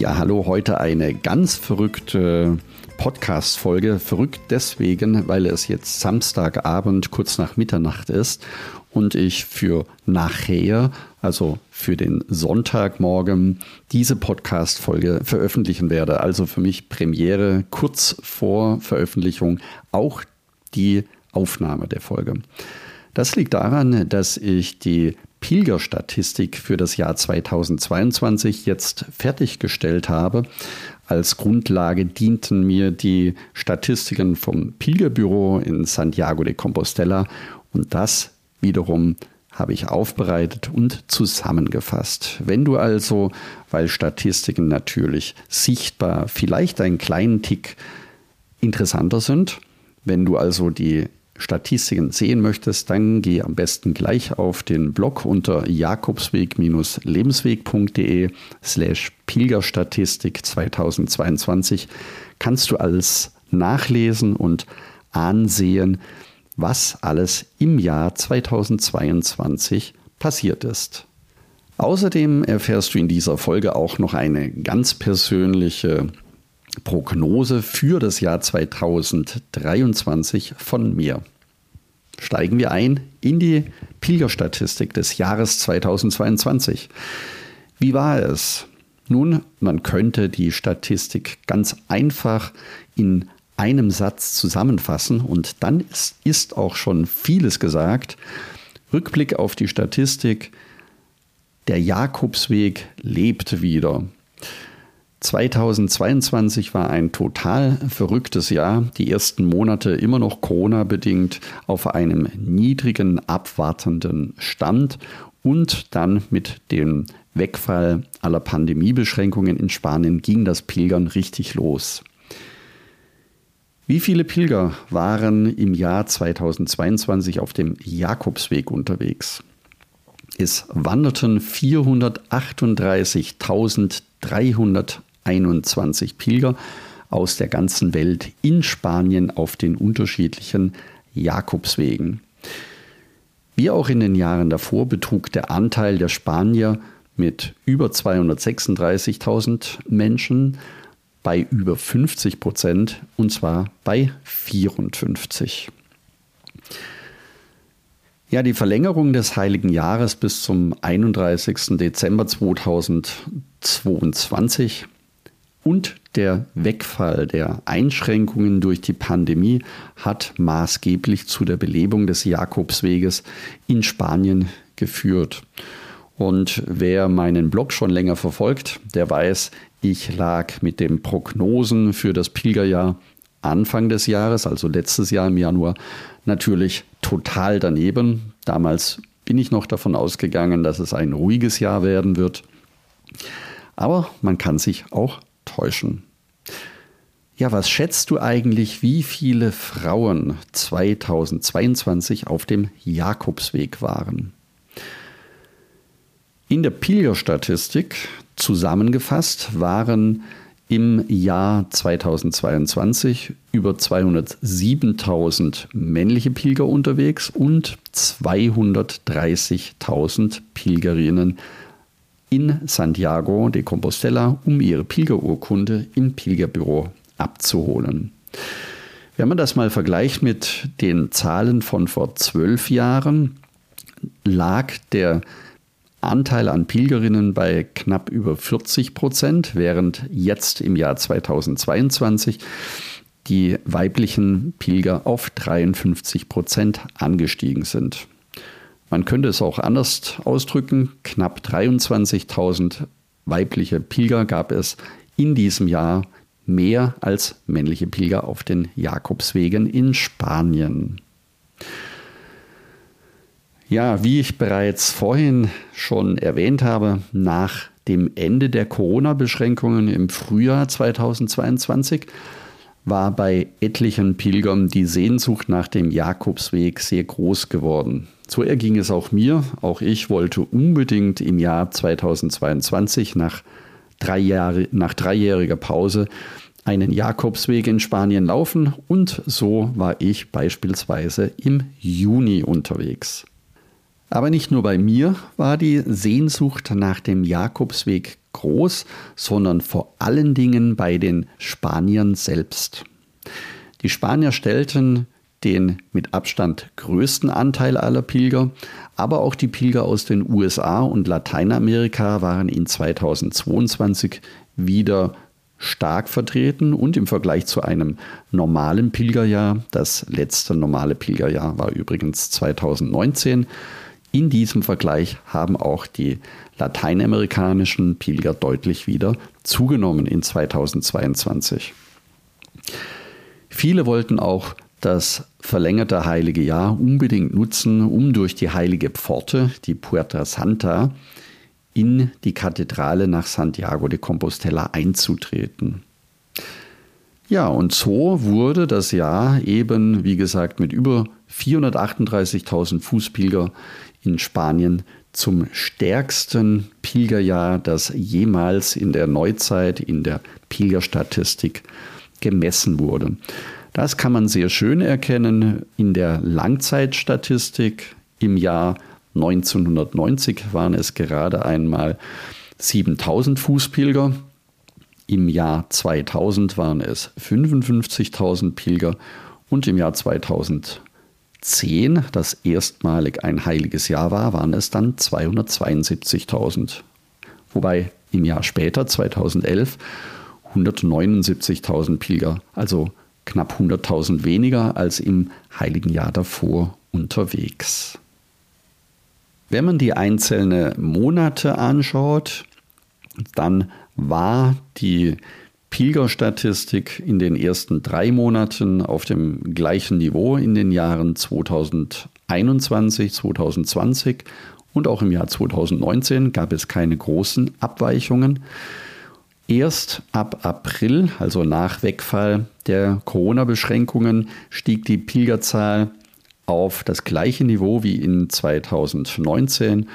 Ja, hallo, heute eine ganz verrückte Podcast-Folge. Verrückt deswegen, weil es jetzt Samstagabend kurz nach Mitternacht ist und ich für nachher, also für den Sonntagmorgen, diese Podcast-Folge veröffentlichen werde. Also für mich Premiere kurz vor Veröffentlichung auch die Aufnahme der Folge. Das liegt daran, dass ich die Pilgerstatistik für das Jahr 2022 jetzt fertiggestellt habe. Als Grundlage dienten mir die Statistiken vom Pilgerbüro in Santiago de Compostela und das wiederum habe ich aufbereitet und zusammengefasst. Wenn du also, weil Statistiken natürlich sichtbar vielleicht einen kleinen Tick interessanter sind, wenn du also die Statistiken sehen möchtest, dann geh am besten gleich auf den Blog unter jakobsweg-lebensweg.de slash Pilgerstatistik 2022 kannst du alles nachlesen und ansehen, was alles im Jahr 2022 passiert ist. Außerdem erfährst du in dieser Folge auch noch eine ganz persönliche Prognose für das Jahr 2023 von mir. Steigen wir ein in die Pilgerstatistik des Jahres 2022. Wie war es? Nun, man könnte die Statistik ganz einfach in einem Satz zusammenfassen und dann ist, ist auch schon vieles gesagt. Rückblick auf die Statistik. Der Jakobsweg lebt wieder. 2022 war ein total verrücktes Jahr. Die ersten Monate immer noch Corona-bedingt auf einem niedrigen, abwartenden Stand und dann mit dem Wegfall aller Pandemiebeschränkungen in Spanien ging das Pilgern richtig los. Wie viele Pilger waren im Jahr 2022 auf dem Jakobsweg unterwegs? Es wanderten 438.300 21 Pilger aus der ganzen Welt in Spanien auf den unterschiedlichen Jakobswegen. Wie auch in den Jahren davor betrug der Anteil der Spanier mit über 236.000 Menschen bei über 50 Prozent und zwar bei 54. Ja, die Verlängerung des Heiligen Jahres bis zum 31. Dezember 2022 und der Wegfall der Einschränkungen durch die Pandemie hat maßgeblich zu der Belebung des Jakobsweges in Spanien geführt. Und wer meinen Blog schon länger verfolgt, der weiß, ich lag mit den Prognosen für das Pilgerjahr Anfang des Jahres, also letztes Jahr im Januar, natürlich total daneben. Damals bin ich noch davon ausgegangen, dass es ein ruhiges Jahr werden wird. Aber man kann sich auch täuschen. Ja, was schätzt du eigentlich, wie viele Frauen 2022 auf dem Jakobsweg waren? In der Pilgerstatistik zusammengefasst waren im Jahr 2022 über 207.000 männliche Pilger unterwegs und 230.000 Pilgerinnen in Santiago de Compostela, um ihre Pilgerurkunde im Pilgerbüro abzuholen. Wenn man das mal vergleicht mit den Zahlen von vor zwölf Jahren, lag der Anteil an Pilgerinnen bei knapp über 40 Prozent, während jetzt im Jahr 2022 die weiblichen Pilger auf 53 Prozent angestiegen sind. Man könnte es auch anders ausdrücken. Knapp 23.000 weibliche Pilger gab es in diesem Jahr mehr als männliche Pilger auf den Jakobswegen in Spanien. Ja, wie ich bereits vorhin schon erwähnt habe, nach dem Ende der Corona-Beschränkungen im Frühjahr 2022 war bei etlichen Pilgern die Sehnsucht nach dem Jakobsweg sehr groß geworden. So erging es auch mir. Auch ich wollte unbedingt im Jahr 2022 nach, drei Jahre, nach dreijähriger Pause einen Jakobsweg in Spanien laufen und so war ich beispielsweise im Juni unterwegs. Aber nicht nur bei mir war die Sehnsucht nach dem Jakobsweg groß, sondern vor allen Dingen bei den Spaniern selbst. Die Spanier stellten den mit Abstand größten Anteil aller Pilger, aber auch die Pilger aus den USA und Lateinamerika waren in 2022 wieder stark vertreten und im Vergleich zu einem normalen Pilgerjahr, das letzte normale Pilgerjahr war übrigens 2019, in diesem Vergleich haben auch die lateinamerikanischen Pilger deutlich wieder zugenommen in 2022. Viele wollten auch das verlängerte heilige Jahr unbedingt nutzen, um durch die heilige Pforte, die Puerta Santa, in die Kathedrale nach Santiago de Compostela einzutreten. Ja, und so wurde das Jahr eben, wie gesagt, mit über 438.000 Fußpilger in Spanien zum stärksten Pilgerjahr, das jemals in der Neuzeit in der Pilgerstatistik gemessen wurde. Das kann man sehr schön erkennen in der Langzeitstatistik. Im Jahr 1990 waren es gerade einmal 7000 Fußpilger. Im Jahr 2000 waren es 55.000 Pilger und im Jahr 2000 10, das erstmalig ein heiliges Jahr war, waren es dann 272.000. Wobei im Jahr später, 2011, 179.000 Pilger, also knapp 100.000 weniger als im heiligen Jahr davor unterwegs. Wenn man die einzelnen Monate anschaut, dann war die Pilgerstatistik in den ersten drei Monaten auf dem gleichen Niveau in den Jahren 2021, 2020 und auch im Jahr 2019 gab es keine großen Abweichungen. Erst ab April, also nach Wegfall der Corona-Beschränkungen, stieg die Pilgerzahl auf das gleiche Niveau wie in 2019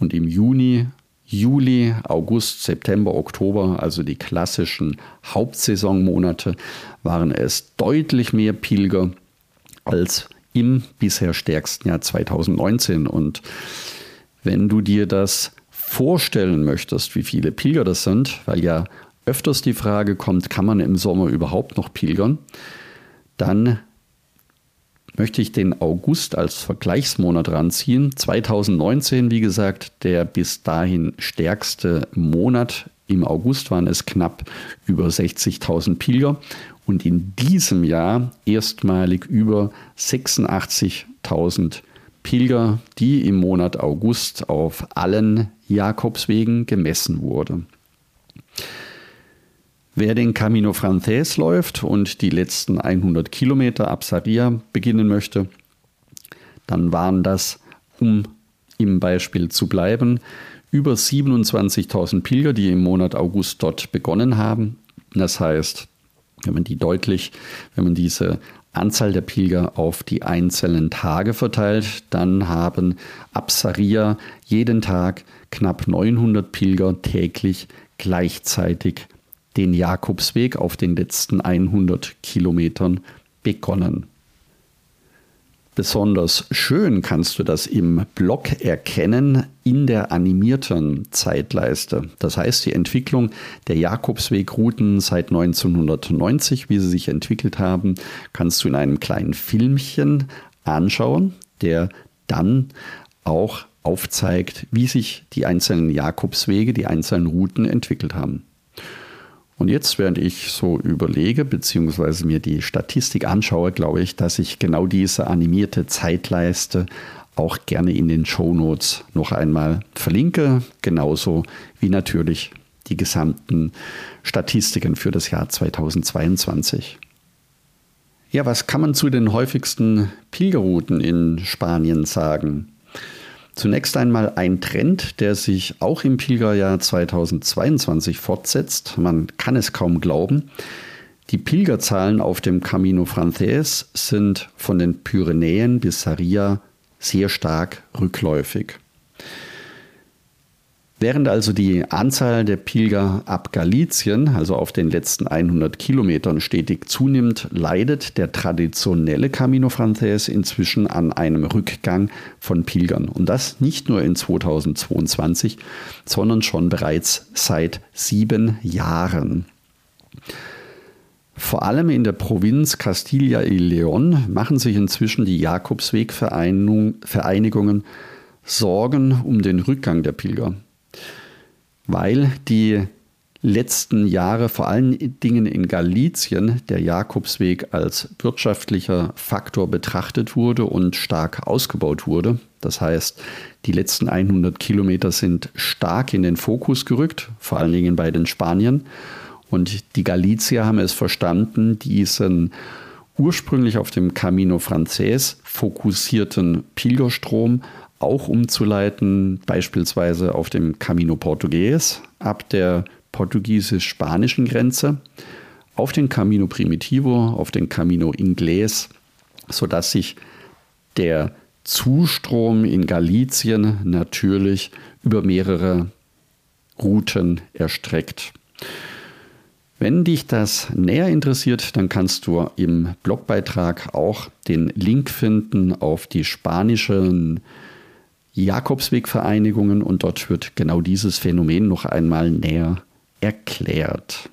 und im Juni Juli, August, September, Oktober, also die klassischen Hauptsaisonmonate, waren es deutlich mehr Pilger als im bisher stärksten Jahr 2019. Und wenn du dir das vorstellen möchtest, wie viele Pilger das sind, weil ja öfters die Frage kommt, kann man im Sommer überhaupt noch pilgern, dann möchte ich den August als Vergleichsmonat ranziehen. 2019, wie gesagt, der bis dahin stärkste Monat. Im August waren es knapp über 60.000 Pilger und in diesem Jahr erstmalig über 86.000 Pilger, die im Monat August auf allen Jakobswegen gemessen wurden. Wer den Camino Frances läuft und die letzten 100 Kilometer ab Saria beginnen möchte, dann waren das, um im Beispiel zu bleiben, über 27.000 Pilger, die im Monat August dort begonnen haben. Das heißt, wenn man die deutlich, wenn man diese Anzahl der Pilger auf die einzelnen Tage verteilt, dann haben ab Saria jeden Tag knapp 900 Pilger täglich gleichzeitig den Jakobsweg auf den letzten 100 Kilometern begonnen. Besonders schön kannst du das im Blog erkennen in der animierten Zeitleiste. Das heißt, die Entwicklung der Jakobswegrouten seit 1990, wie sie sich entwickelt haben, kannst du in einem kleinen Filmchen anschauen, der dann auch aufzeigt, wie sich die einzelnen Jakobswege, die einzelnen Routen entwickelt haben. Und jetzt, während ich so überlege, beziehungsweise mir die Statistik anschaue, glaube ich, dass ich genau diese animierte Zeitleiste auch gerne in den Show Notes noch einmal verlinke, genauso wie natürlich die gesamten Statistiken für das Jahr 2022. Ja, was kann man zu den häufigsten Pilgerrouten in Spanien sagen? Zunächst einmal ein Trend, der sich auch im Pilgerjahr 2022 fortsetzt. Man kann es kaum glauben. Die Pilgerzahlen auf dem Camino Frances sind von den Pyrenäen bis Saria sehr stark rückläufig. Während also die Anzahl der Pilger ab Galizien, also auf den letzten 100 Kilometern, stetig zunimmt, leidet der traditionelle Camino Frances inzwischen an einem Rückgang von Pilgern. Und das nicht nur in 2022, sondern schon bereits seit sieben Jahren. Vor allem in der Provinz Castilla y León machen sich inzwischen die Jakobswegvereinigungen Sorgen um den Rückgang der Pilger weil die letzten Jahre vor allen Dingen in Galizien der Jakobsweg als wirtschaftlicher Faktor betrachtet wurde und stark ausgebaut wurde. Das heißt, die letzten 100 Kilometer sind stark in den Fokus gerückt, vor allen Dingen bei den Spaniern. Und die Galizier haben es verstanden, diesen ursprünglich auf dem Camino Frances fokussierten Pilgerstrom auch umzuleiten, beispielsweise auf dem Camino Portugues ab der portugiesisch-spanischen Grenze, auf den Camino Primitivo, auf den Camino Inglés, sodass sich der Zustrom in Galizien natürlich über mehrere Routen erstreckt. Wenn dich das näher interessiert, dann kannst du im Blogbeitrag auch den Link finden auf die spanischen Jakobswegvereinigungen und dort wird genau dieses Phänomen noch einmal näher erklärt.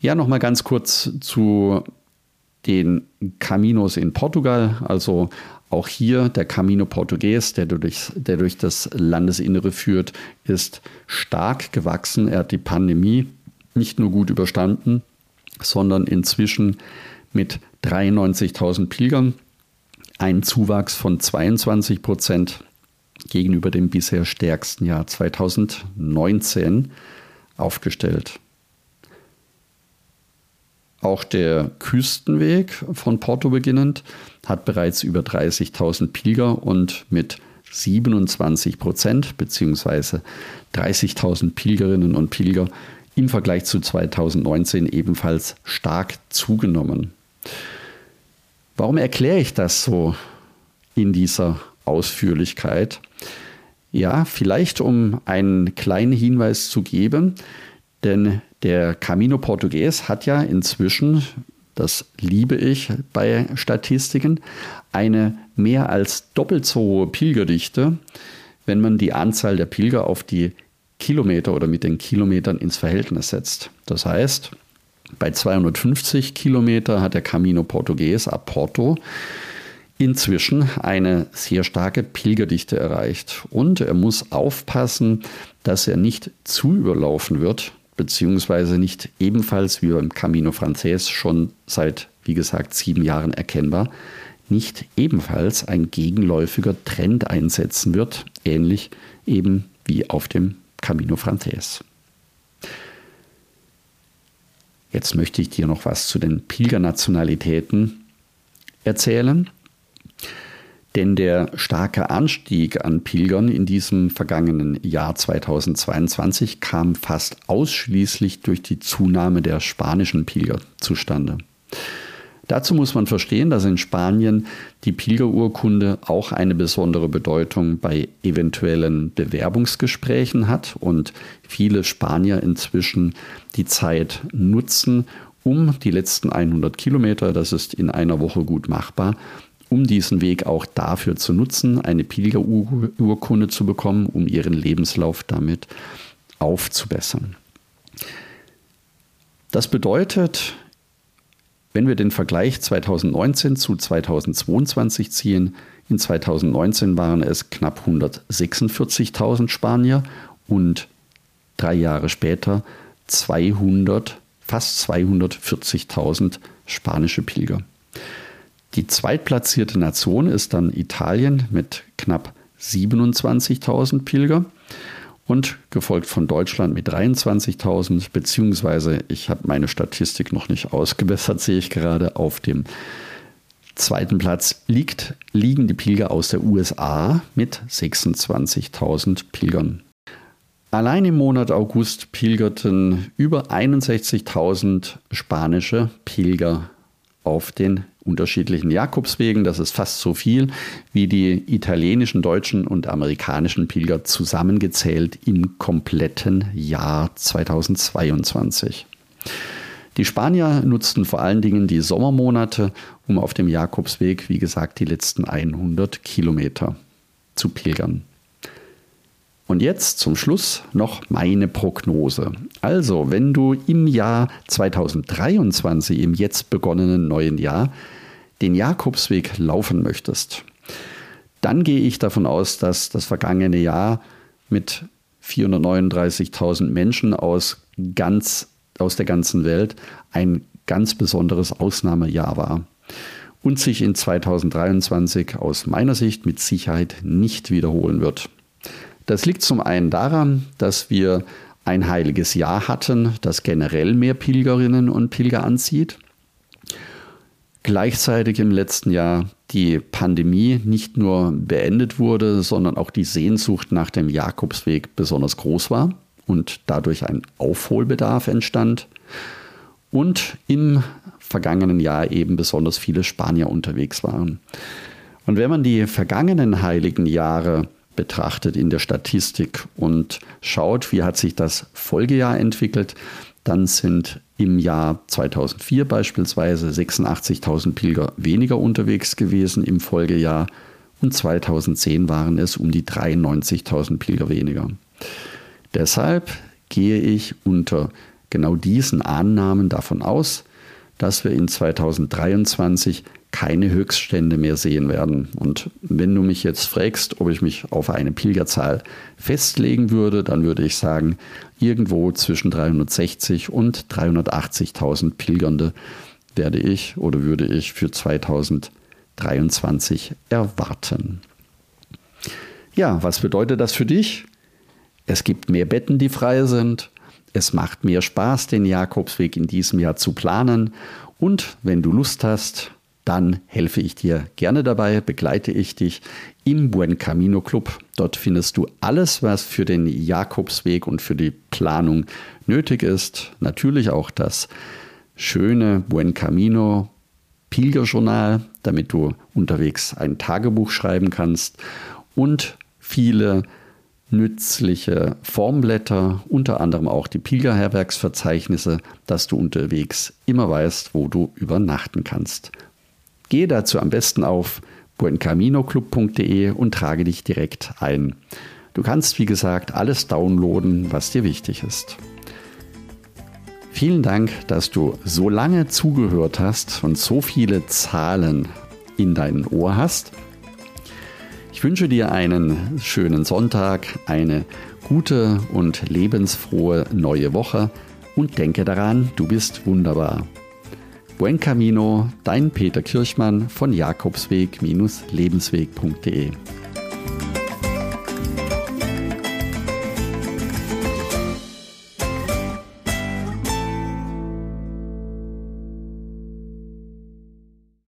Ja, nochmal ganz kurz zu den Caminos in Portugal. Also auch hier der Camino Portugues, der durch, der durch das Landesinnere führt, ist stark gewachsen. Er hat die Pandemie nicht nur gut überstanden, sondern inzwischen mit 93.000 Pilgern ein Zuwachs von 22 Prozent gegenüber dem bisher stärksten Jahr 2019 aufgestellt. Auch der Küstenweg von Porto beginnend hat bereits über 30.000 Pilger und mit 27 Prozent bzw. 30.000 Pilgerinnen und Pilger im Vergleich zu 2019 ebenfalls stark zugenommen. Warum erkläre ich das so in dieser Ausführlichkeit? Ja, vielleicht um einen kleinen Hinweis zu geben, denn der Camino Portugues hat ja inzwischen, das liebe ich bei Statistiken, eine mehr als doppelt so hohe Pilgerdichte, wenn man die Anzahl der Pilger auf die Kilometer oder mit den Kilometern ins Verhältnis setzt. Das heißt, bei 250 Kilometer hat der Camino Portugues ab Porto inzwischen eine sehr starke Pilgerdichte erreicht. Und er muss aufpassen, dass er nicht zu überlaufen wird, beziehungsweise nicht ebenfalls wie beim Camino Frances schon seit, wie gesagt, sieben Jahren erkennbar, nicht ebenfalls ein gegenläufiger Trend einsetzen wird, ähnlich eben wie auf dem Camino Frances. Jetzt möchte ich dir noch was zu den Pilgernationalitäten erzählen. Denn der starke Anstieg an Pilgern in diesem vergangenen Jahr 2022 kam fast ausschließlich durch die Zunahme der spanischen Pilger zustande. Dazu muss man verstehen, dass in Spanien die Pilgerurkunde auch eine besondere Bedeutung bei eventuellen Bewerbungsgesprächen hat und viele Spanier inzwischen die Zeit nutzen, um die letzten 100 Kilometer, das ist in einer Woche gut machbar, um diesen Weg auch dafür zu nutzen, eine Pilgerurkunde zu bekommen, um ihren Lebenslauf damit aufzubessern. Das bedeutet, wenn wir den Vergleich 2019 zu 2022 ziehen, in 2019 waren es knapp 146.000 Spanier und drei Jahre später 200, fast 240.000 spanische Pilger. Die zweitplatzierte Nation ist dann Italien mit knapp 27.000 Pilger und gefolgt von Deutschland mit 23.000, beziehungsweise ich habe meine Statistik noch nicht ausgebessert, sehe ich gerade auf dem zweiten Platz liegt, liegen die Pilger aus der USA mit 26.000 Pilgern. Allein im Monat August pilgerten über 61.000 spanische Pilger auf den unterschiedlichen Jakobswegen. Das ist fast so viel wie die italienischen, deutschen und amerikanischen Pilger zusammengezählt im kompletten Jahr 2022. Die Spanier nutzten vor allen Dingen die Sommermonate, um auf dem Jakobsweg, wie gesagt, die letzten 100 Kilometer zu pilgern. Und jetzt zum Schluss noch meine Prognose. Also, wenn du im Jahr 2023, im jetzt begonnenen neuen Jahr, den Jakobsweg laufen möchtest, dann gehe ich davon aus, dass das vergangene Jahr mit 439.000 Menschen aus, ganz, aus der ganzen Welt ein ganz besonderes Ausnahmejahr war und sich in 2023 aus meiner Sicht mit Sicherheit nicht wiederholen wird. Das liegt zum einen daran, dass wir ein heiliges Jahr hatten, das generell mehr Pilgerinnen und Pilger anzieht. Gleichzeitig im letzten Jahr die Pandemie nicht nur beendet wurde, sondern auch die Sehnsucht nach dem Jakobsweg besonders groß war und dadurch ein Aufholbedarf entstand. Und im vergangenen Jahr eben besonders viele Spanier unterwegs waren. Und wenn man die vergangenen heiligen Jahre betrachtet in der Statistik und schaut, wie hat sich das Folgejahr entwickelt, dann sind im Jahr 2004 beispielsweise 86.000 Pilger weniger unterwegs gewesen im Folgejahr und 2010 waren es um die 93.000 Pilger weniger. Deshalb gehe ich unter genau diesen Annahmen davon aus, dass wir in 2023 keine Höchststände mehr sehen werden. Und wenn du mich jetzt fragst, ob ich mich auf eine Pilgerzahl festlegen würde, dann würde ich sagen, irgendwo zwischen 360 und 380.000 Pilgernde werde ich oder würde ich für 2023 erwarten. Ja, was bedeutet das für dich? Es gibt mehr Betten, die frei sind. Es macht mehr Spaß, den Jakobsweg in diesem Jahr zu planen. Und wenn du Lust hast, dann helfe ich dir gerne dabei, begleite ich dich im Buen Camino Club. Dort findest du alles, was für den Jakobsweg und für die Planung nötig ist. Natürlich auch das schöne Buen Camino Pilgerjournal, damit du unterwegs ein Tagebuch schreiben kannst und viele nützliche Formblätter, unter anderem auch die Pilgerherbergsverzeichnisse, dass du unterwegs immer weißt, wo du übernachten kannst. Gehe dazu am besten auf buencaminoclub.de und trage dich direkt ein. Du kannst, wie gesagt, alles downloaden, was dir wichtig ist. Vielen Dank, dass du so lange zugehört hast und so viele Zahlen in deinem Ohr hast. Ich wünsche dir einen schönen Sonntag, eine gute und lebensfrohe neue Woche und denke daran, du bist wunderbar. Buen Camino, dein Peter Kirchmann von Jakobsweg-lebensweg.de.